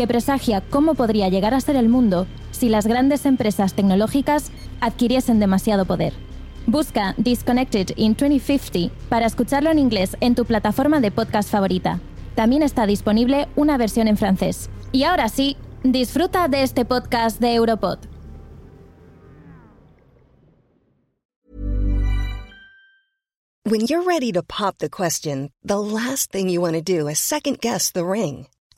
que presagia cómo podría llegar a ser el mundo si las grandes empresas tecnológicas adquiriesen demasiado poder. Busca Disconnected in 2050 para escucharlo en inglés en tu plataforma de podcast favorita. También está disponible una versión en francés. Y ahora sí, disfruta de este podcast de Europod. When you're ready to pop the question, the last thing you want to do is second guess the ring.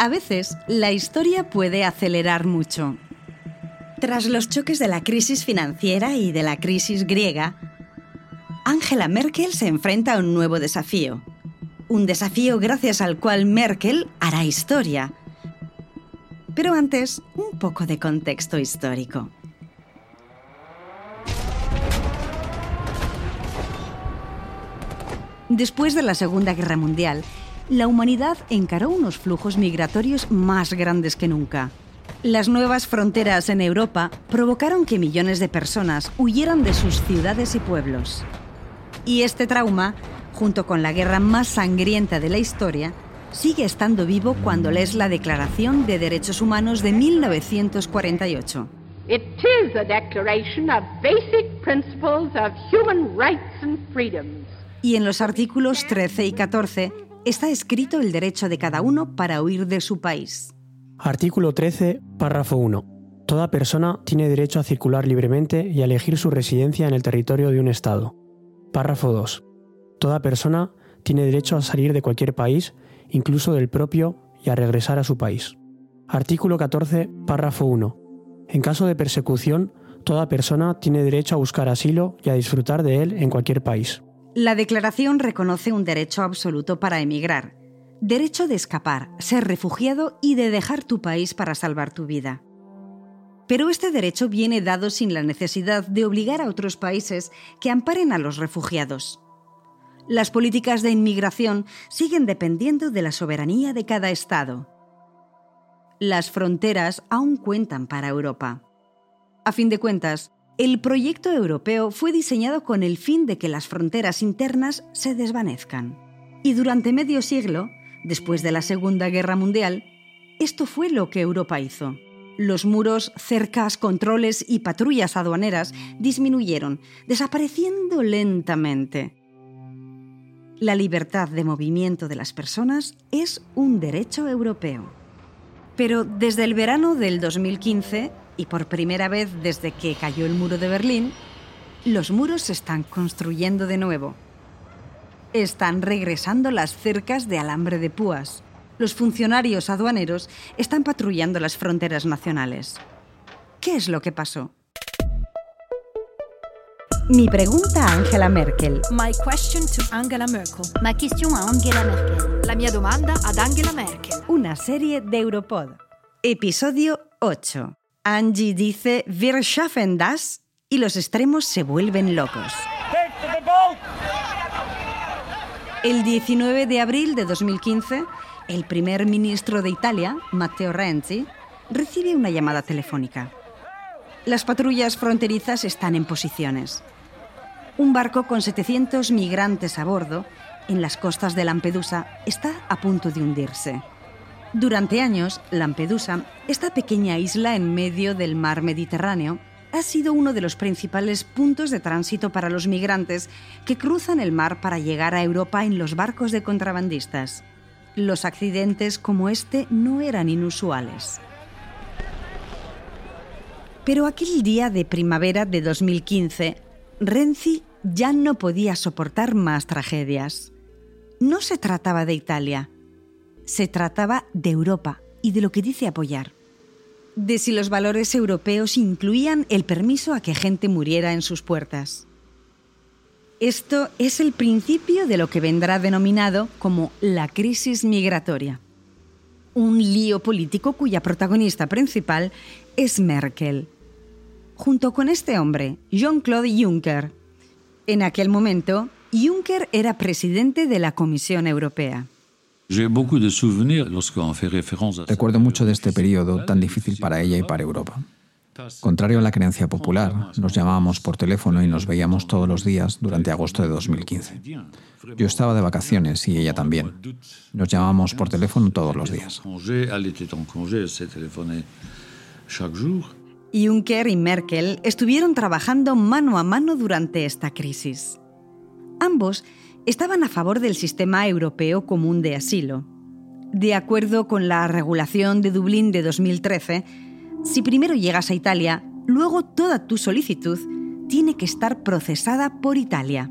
A veces, la historia puede acelerar mucho. Tras los choques de la crisis financiera y de la crisis griega, Angela Merkel se enfrenta a un nuevo desafío. Un desafío gracias al cual Merkel hará historia. Pero antes, un poco de contexto histórico. Después de la Segunda Guerra Mundial, la humanidad encaró unos flujos migratorios más grandes que nunca. Las nuevas fronteras en Europa provocaron que millones de personas huyeran de sus ciudades y pueblos. Y este trauma, junto con la guerra más sangrienta de la historia, sigue estando vivo cuando lees la Declaración de Derechos Humanos de 1948. It is a declaration of basic principles of human rights and freedoms. Y en los artículos 13 y 14 está escrito el derecho de cada uno para huir de su país. Artículo 13, párrafo 1. Toda persona tiene derecho a circular libremente y a elegir su residencia en el territorio de un Estado. Párrafo 2. Toda persona tiene derecho a salir de cualquier país, incluso del propio, y a regresar a su país. Artículo 14, párrafo 1. En caso de persecución, toda persona tiene derecho a buscar asilo y a disfrutar de él en cualquier país. La declaración reconoce un derecho absoluto para emigrar, derecho de escapar, ser refugiado y de dejar tu país para salvar tu vida. Pero este derecho viene dado sin la necesidad de obligar a otros países que amparen a los refugiados. Las políticas de inmigración siguen dependiendo de la soberanía de cada Estado. Las fronteras aún cuentan para Europa. A fin de cuentas, el proyecto europeo fue diseñado con el fin de que las fronteras internas se desvanezcan. Y durante medio siglo, después de la Segunda Guerra Mundial, esto fue lo que Europa hizo. Los muros, cercas, controles y patrullas aduaneras disminuyeron, desapareciendo lentamente. La libertad de movimiento de las personas es un derecho europeo. Pero desde el verano del 2015, y por primera vez desde que cayó el muro de Berlín, los muros se están construyendo de nuevo. Están regresando las cercas de alambre de púas. Los funcionarios aduaneros están patrullando las fronteras nacionales. ¿Qué es lo que pasó? Mi pregunta a Angela Merkel. My question to Angela Merkel. Ma question a Angela Merkel. La mia domanda ad Angela Merkel. Una serie de Europod. Episodio 8. Angie dice, Wir schaffen das, y los extremos se vuelven locos. El 19 de abril de 2015, el primer ministro de Italia, Matteo Renzi, recibe una llamada telefónica. Las patrullas fronterizas están en posiciones. Un barco con 700 migrantes a bordo, en las costas de Lampedusa, está a punto de hundirse. Durante años, Lampedusa, esta pequeña isla en medio del mar Mediterráneo, ha sido uno de los principales puntos de tránsito para los migrantes que cruzan el mar para llegar a Europa en los barcos de contrabandistas. Los accidentes como este no eran inusuales. Pero aquel día de primavera de 2015, Renzi ya no podía soportar más tragedias. No se trataba de Italia, se trataba de Europa y de lo que dice apoyar. De si los valores europeos incluían el permiso a que gente muriera en sus puertas. Esto es el principio de lo que vendrá denominado como la crisis migratoria. Un lío político cuya protagonista principal es Merkel. Junto con este hombre, Jean-Claude Juncker. En aquel momento, Juncker era presidente de la Comisión Europea. Recuerdo mucho de este periodo tan difícil para ella y para Europa. Contrario a la creencia popular, nos llamábamos por teléfono y nos veíamos todos los días durante agosto de 2015. Yo estaba de vacaciones y ella también. Nos llamábamos por teléfono todos los días. Juncker y Merkel estuvieron trabajando mano a mano durante esta crisis. Ambos estaban a favor del sistema europeo común de asilo. De acuerdo con la regulación de Dublín de 2013, si primero llegas a Italia, luego toda tu solicitud tiene que estar procesada por Italia.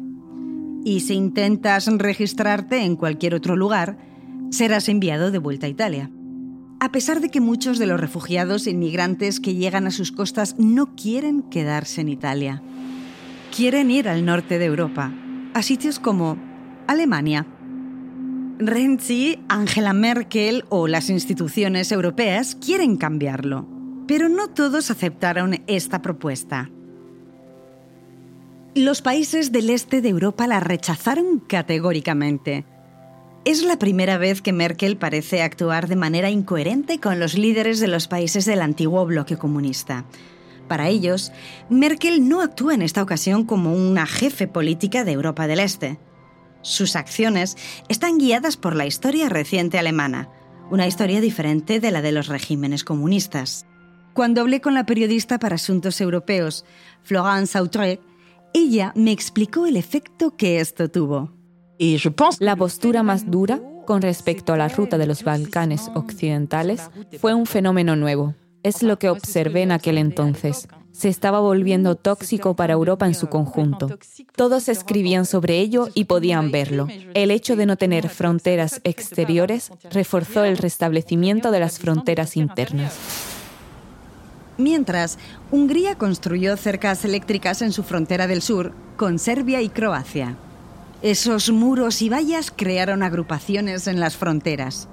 Y si intentas registrarte en cualquier otro lugar, serás enviado de vuelta a Italia. A pesar de que muchos de los refugiados e inmigrantes que llegan a sus costas no quieren quedarse en Italia. Quieren ir al norte de Europa, a sitios como Alemania. Renzi, Angela Merkel o las instituciones europeas quieren cambiarlo, pero no todos aceptaron esta propuesta. Los países del este de Europa la rechazaron categóricamente. Es la primera vez que Merkel parece actuar de manera incoherente con los líderes de los países del antiguo bloque comunista. Para ellos, Merkel no actúa en esta ocasión como una jefe política de Europa del Este. Sus acciones están guiadas por la historia reciente alemana, una historia diferente de la de los regímenes comunistas. Cuando hablé con la periodista para asuntos europeos, Florence Autrec, ella me explicó el efecto que esto tuvo. La postura más dura con respecto a la ruta de los Balcanes occidentales fue un fenómeno nuevo. Es lo que observé en aquel entonces. Se estaba volviendo tóxico para Europa en su conjunto. Todos escribían sobre ello y podían verlo. El hecho de no tener fronteras exteriores reforzó el restablecimiento de las fronteras internas. Mientras, Hungría construyó cercas eléctricas en su frontera del sur con Serbia y Croacia. Esos muros y vallas crearon agrupaciones en las fronteras.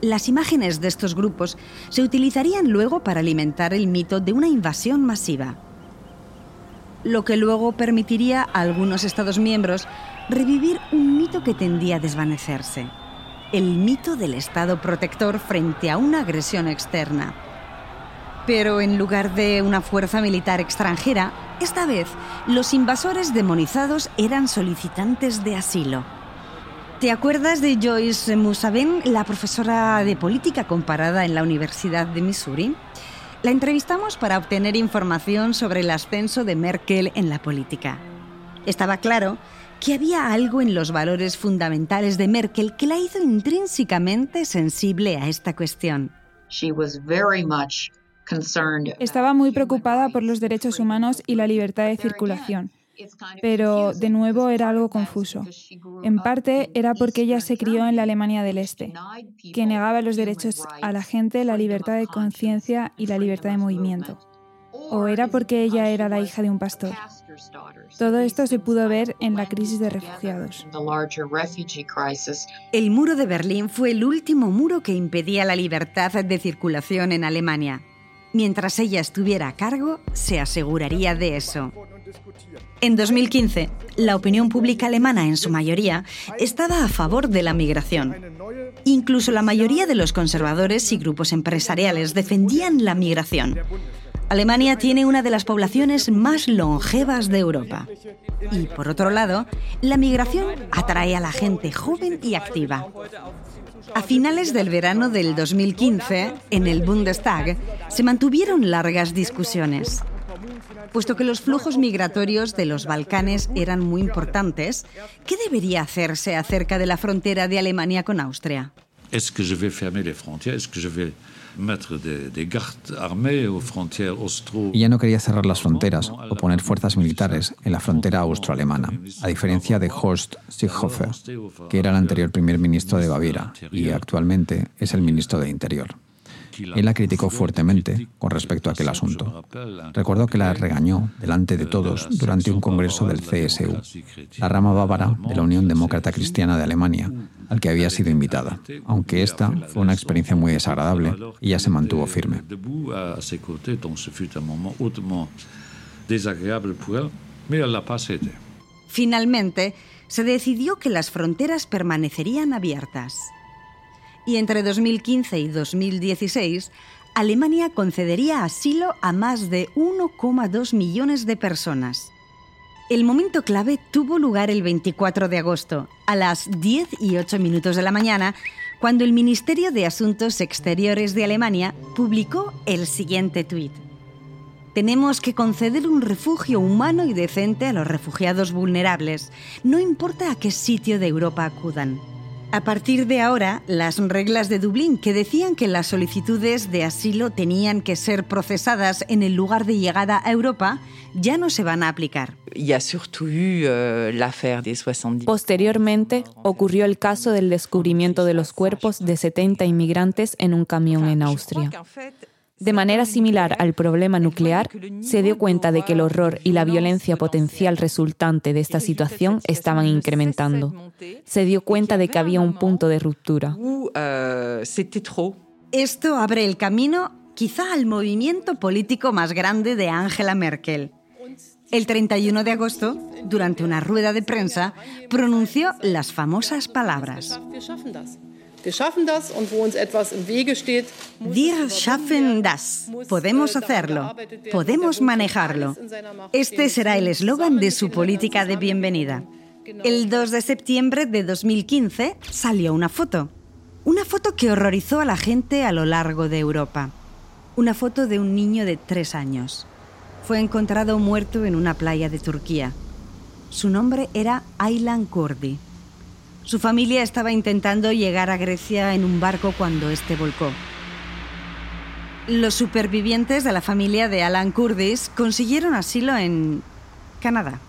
Las imágenes de estos grupos se utilizarían luego para alimentar el mito de una invasión masiva, lo que luego permitiría a algunos Estados miembros revivir un mito que tendía a desvanecerse, el mito del Estado protector frente a una agresión externa. Pero en lugar de una fuerza militar extranjera, esta vez los invasores demonizados eran solicitantes de asilo. ¿Te acuerdas de Joyce Musaben, la profesora de política comparada en la Universidad de Missouri? La entrevistamos para obtener información sobre el ascenso de Merkel en la política. Estaba claro que había algo en los valores fundamentales de Merkel que la hizo intrínsecamente sensible a esta cuestión. Estaba muy preocupada por los derechos humanos y la libertad de circulación pero de nuevo era algo confuso. En parte era porque ella se crió en la Alemania del Este, que negaba los derechos a la gente, la libertad de conciencia y la libertad de movimiento. O era porque ella era la hija de un pastor. Todo esto se pudo ver en la crisis de refugiados. El muro de Berlín fue el último muro que impedía la libertad de circulación en Alemania. Mientras ella estuviera a cargo, se aseguraría de eso. En 2015, la opinión pública alemana en su mayoría estaba a favor de la migración. Incluso la mayoría de los conservadores y grupos empresariales defendían la migración. Alemania tiene una de las poblaciones más longevas de Europa. Y por otro lado, la migración atrae a la gente joven y activa. A finales del verano del 2015, en el Bundestag, se mantuvieron largas discusiones. Puesto que los flujos migratorios de los Balcanes eran muy importantes, ¿qué debería hacerse acerca de la frontera de Alemania con Austria? Est-ce que je vais fermer les frontières Est-ce que je vais austro Ella no quería cerrar las fronteras o poner fuerzas militares en la frontera austroalemana, a diferencia de Horst Seehofer, que era el anterior primer ministro de Baviera y actualmente es el ministro de Interior. Él la criticó fuertemente con respecto a aquel asunto. Recuerdo que la regañó delante de todos durante un congreso del CSU, la rama bávara de la Unión Demócrata Cristiana de Alemania, al que había sido invitada. Aunque esta fue una experiencia muy desagradable, ella se mantuvo firme. Finalmente, se decidió que las fronteras permanecerían abiertas y entre 2015 y 2016, Alemania concedería asilo a más de 1,2 millones de personas. El momento clave tuvo lugar el 24 de agosto, a las 10 y 8 minutos de la mañana, cuando el Ministerio de Asuntos Exteriores de Alemania publicó el siguiente tuit. Tenemos que conceder un refugio humano y decente a los refugiados vulnerables, no importa a qué sitio de Europa acudan. A partir de ahora, las reglas de Dublín que decían que las solicitudes de asilo tenían que ser procesadas en el lugar de llegada a Europa ya no se van a aplicar. Posteriormente, ocurrió el caso del descubrimiento de los cuerpos de 70 inmigrantes en un camión en Austria. De manera similar al problema nuclear, se dio cuenta de que el horror y la violencia potencial resultante de esta situación estaban incrementando. Se dio cuenta de que había un punto de ruptura. Esto abre el camino quizá al movimiento político más grande de Angela Merkel. El 31 de agosto, durante una rueda de prensa, pronunció las famosas palabras. Wir schaffen das das. Podemos hacerlo. Podemos manejarlo. Este será el eslogan de su política de bienvenida. El 2 de septiembre de 2015 salió una foto. Una foto que horrorizó a la gente a lo largo de Europa. Una foto de un niño de tres años. Fue encontrado muerto en una playa de Turquía. Su nombre era Aylan Kurdi. Su familia estaba intentando llegar a Grecia en un barco cuando este volcó. Los supervivientes de la familia de Alan Kurdis consiguieron asilo en Canadá.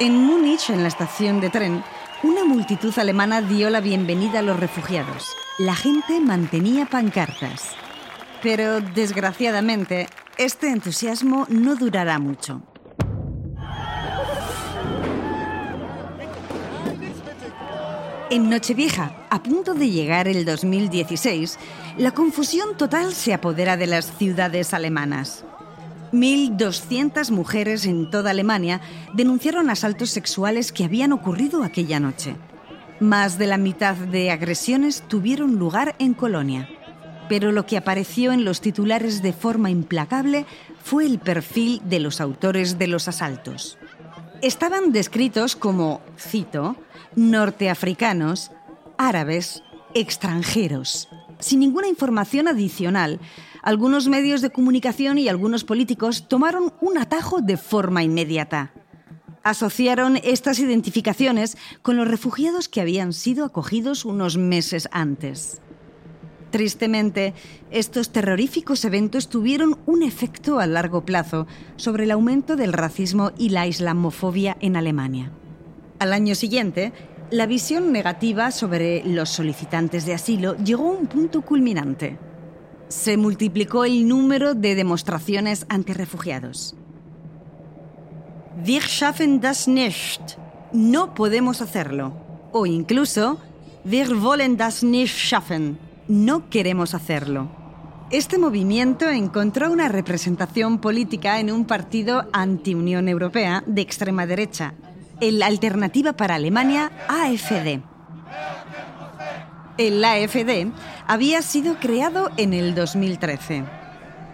En Múnich, en la estación de tren, una multitud alemana dio la bienvenida a los refugiados. La gente mantenía pancartas. Pero, desgraciadamente, este entusiasmo no durará mucho. En Nochevieja, a punto de llegar el 2016, la confusión total se apodera de las ciudades alemanas. 1.200 mujeres en toda Alemania denunciaron asaltos sexuales que habían ocurrido aquella noche. Más de la mitad de agresiones tuvieron lugar en Colonia. Pero lo que apareció en los titulares de forma implacable fue el perfil de los autores de los asaltos. Estaban descritos como, cito, norteafricanos, árabes, extranjeros. Sin ninguna información adicional, algunos medios de comunicación y algunos políticos tomaron un atajo de forma inmediata. Asociaron estas identificaciones con los refugiados que habían sido acogidos unos meses antes. Tristemente, estos terroríficos eventos tuvieron un efecto a largo plazo sobre el aumento del racismo y la islamofobia en Alemania. Al año siguiente, la visión negativa sobre los solicitantes de asilo llegó a un punto culminante. Se multiplicó el número de demostraciones anti-refugiados. Wir schaffen das nicht. No podemos hacerlo. O incluso, wir wollen das nicht schaffen no queremos hacerlo. Este movimiento encontró una representación política en un partido anti-Unión Europea de extrema derecha, el Alternativa para Alemania AFD. El AFD había sido creado en el 2013.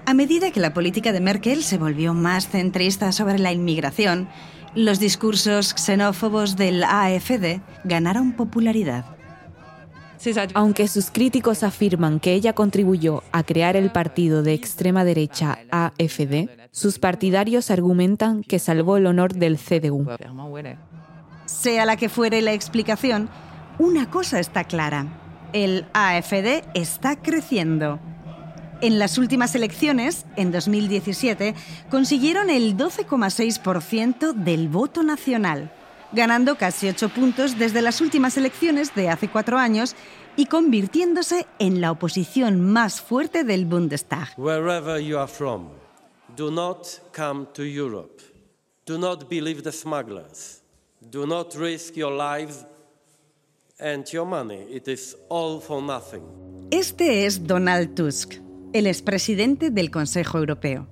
A medida que la política de Merkel se volvió más centrista sobre la inmigración, los discursos xenófobos del AFD ganaron popularidad. Aunque sus críticos afirman que ella contribuyó a crear el partido de extrema derecha AFD, sus partidarios argumentan que salvó el honor del CDU. Sea la que fuere la explicación, una cosa está clara. El AFD está creciendo. En las últimas elecciones, en 2017, consiguieron el 12,6% del voto nacional, ganando casi 8 puntos desde las últimas elecciones de hace cuatro años y convirtiéndose en la oposición más fuerte del Bundestag. Wherever you are from, do not come to Europe. Do not believe the smugglers. Do not risk your lives and your money. It is all for nothing. Este es Donald Tusk, el expresidente del Consejo Europeo.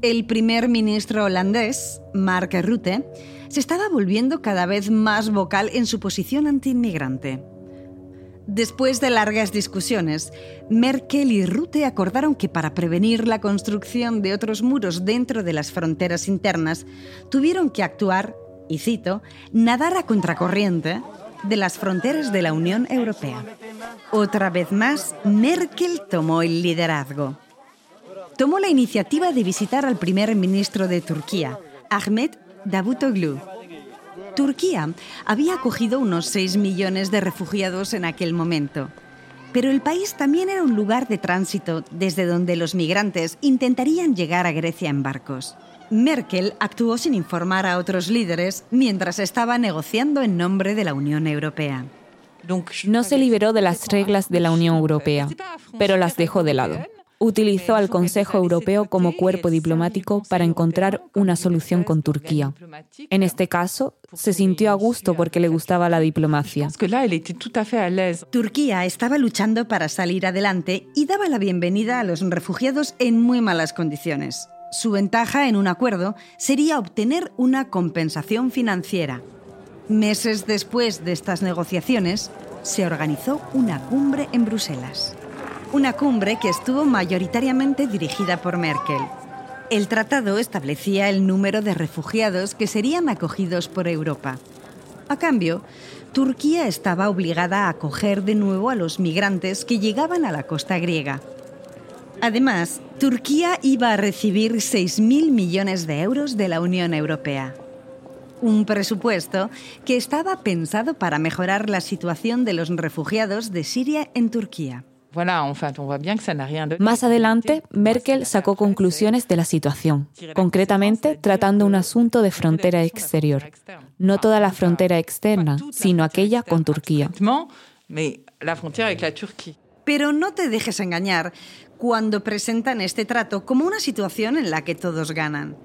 El primer ministro holandés, Mark Rutte, se estaba volviendo cada vez más vocal en su posición antiinmigrante. Después de largas discusiones, Merkel y Rutte acordaron que para prevenir la construcción de otros muros dentro de las fronteras internas, tuvieron que actuar, y cito, nadar a contracorriente de las fronteras de la Unión Europea. Otra vez más, Merkel tomó el liderazgo. Tomó la iniciativa de visitar al primer ministro de Turquía, Ahmed Davutoglu, Turquía había acogido unos 6 millones de refugiados en aquel momento. Pero el país también era un lugar de tránsito desde donde los migrantes intentarían llegar a Grecia en barcos. Merkel actuó sin informar a otros líderes mientras estaba negociando en nombre de la Unión Europea. No se liberó de las reglas de la Unión Europea, pero las dejó de lado utilizó al Consejo Europeo como cuerpo diplomático para encontrar una solución con Turquía. En este caso, se sintió a gusto porque le gustaba la diplomacia. Turquía estaba luchando para salir adelante y daba la bienvenida a los refugiados en muy malas condiciones. Su ventaja en un acuerdo sería obtener una compensación financiera. Meses después de estas negociaciones, se organizó una cumbre en Bruselas una cumbre que estuvo mayoritariamente dirigida por Merkel. El tratado establecía el número de refugiados que serían acogidos por Europa. A cambio, Turquía estaba obligada a acoger de nuevo a los migrantes que llegaban a la costa griega. Además, Turquía iba a recibir 6.000 millones de euros de la Unión Europea. Un presupuesto que estaba pensado para mejorar la situación de los refugiados de Siria en Turquía. Más adelante, Merkel sacó conclusiones de la situación, concretamente tratando un asunto de frontera exterior. No toda la frontera externa, sino aquella con Turquía. Pero no te dejes engañar cuando presentan este trato como una situación en la que todos ganan.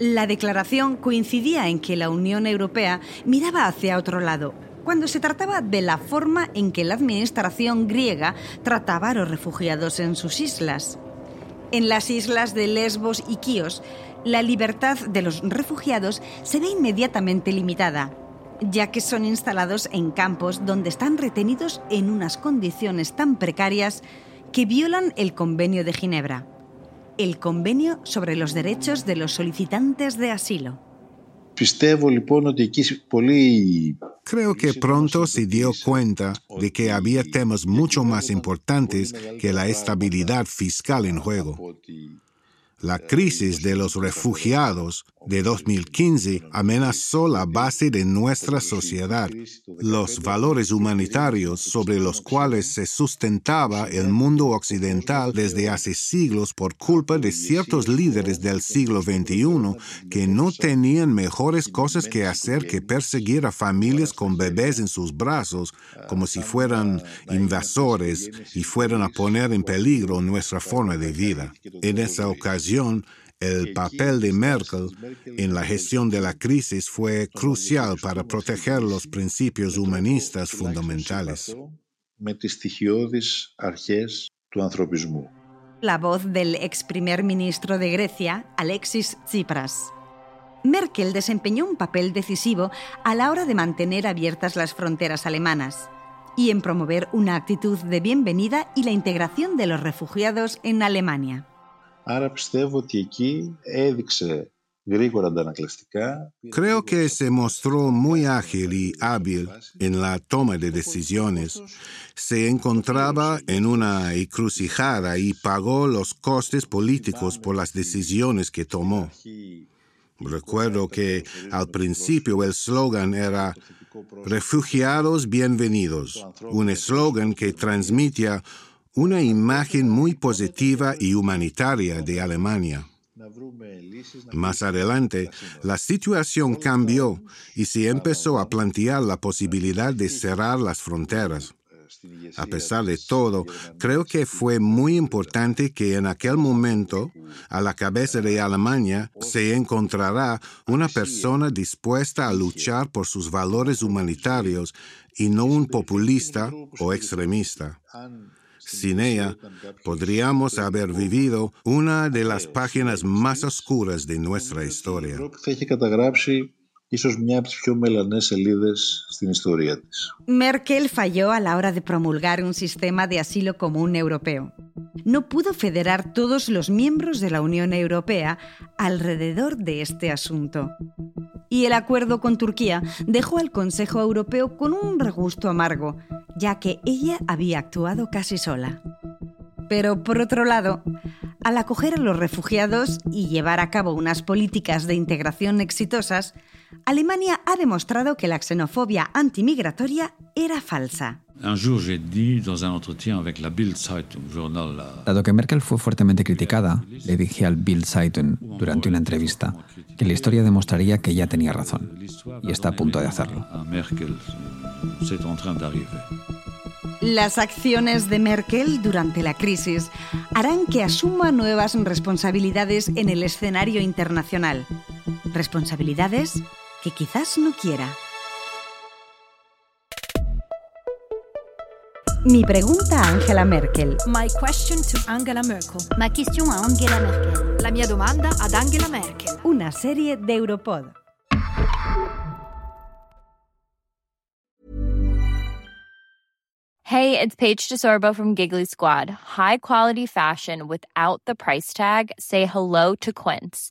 La declaración coincidía en que la Unión Europea miraba hacia otro lado, cuando se trataba de la forma en que la administración griega trataba a los refugiados en sus islas. En las islas de Lesbos y Quíos, la libertad de los refugiados se ve inmediatamente limitada, ya que son instalados en campos donde están retenidos en unas condiciones tan precarias que violan el Convenio de Ginebra, el Convenio sobre los Derechos de los Solicitantes de Asilo. Creo que pronto se dio cuenta de que había temas mucho más importantes que la estabilidad fiscal en juego. La crisis de los refugiados de 2015 amenazó la base de nuestra sociedad, los valores humanitarios sobre los cuales se sustentaba el mundo occidental desde hace siglos por culpa de ciertos líderes del siglo XXI que no tenían mejores cosas que hacer que perseguir a familias con bebés en sus brazos como si fueran invasores y fueran a poner en peligro nuestra forma de vida. En esa ocasión, el papel de Merkel en la gestión de la crisis fue crucial para proteger los principios humanistas fundamentales. La voz del ex primer ministro de Grecia, Alexis Tsipras. Merkel desempeñó un papel decisivo a la hora de mantener abiertas las fronteras alemanas y en promover una actitud de bienvenida y la integración de los refugiados en Alemania. Creo que se mostró muy ágil y hábil en la toma de decisiones. Se encontraba en una encrucijada y pagó los costes políticos por las decisiones que tomó. Recuerdo que al principio el slogan era Refugiados bienvenidos, un eslogan que transmitía una imagen muy positiva y humanitaria de Alemania. Más adelante, la situación cambió y se empezó a plantear la posibilidad de cerrar las fronteras. A pesar de todo, creo que fue muy importante que en aquel momento, a la cabeza de Alemania, se encontrará una persona dispuesta a luchar por sus valores humanitarios y no un populista o extremista. Sin ella, podríamos haber vivido una de las páginas más oscuras de nuestra historia. Merkel falló a la hora de promulgar un sistema de asilo común europeo. No pudo federar todos los miembros de la Unión Europea alrededor de este asunto. Y el acuerdo con Turquía dejó al Consejo Europeo con un regusto amargo, ya que ella había actuado casi sola. Pero por otro lado, al acoger a los refugiados y llevar a cabo unas políticas de integración exitosas, Alemania ha demostrado que la xenofobia antimigratoria era falsa. Dado que Merkel fue fuertemente criticada, le dije al Bild Zeitung durante una entrevista que la historia demostraría que ella tenía razón y está a punto de hacerlo. Las acciones de Merkel durante la crisis harán que asuma nuevas responsabilidades en el escenario internacional. Responsabilidades que quizás no quiera. Mi pregunta a Angela Merkel. My question to Angela Merkel. Ma question a Angela Merkel. La mia domanda ad Angela Merkel. Una serie de Europod. Hey, it's Paige DeSorbo from Giggly Squad. High quality fashion without the price tag. Say hello to Quince.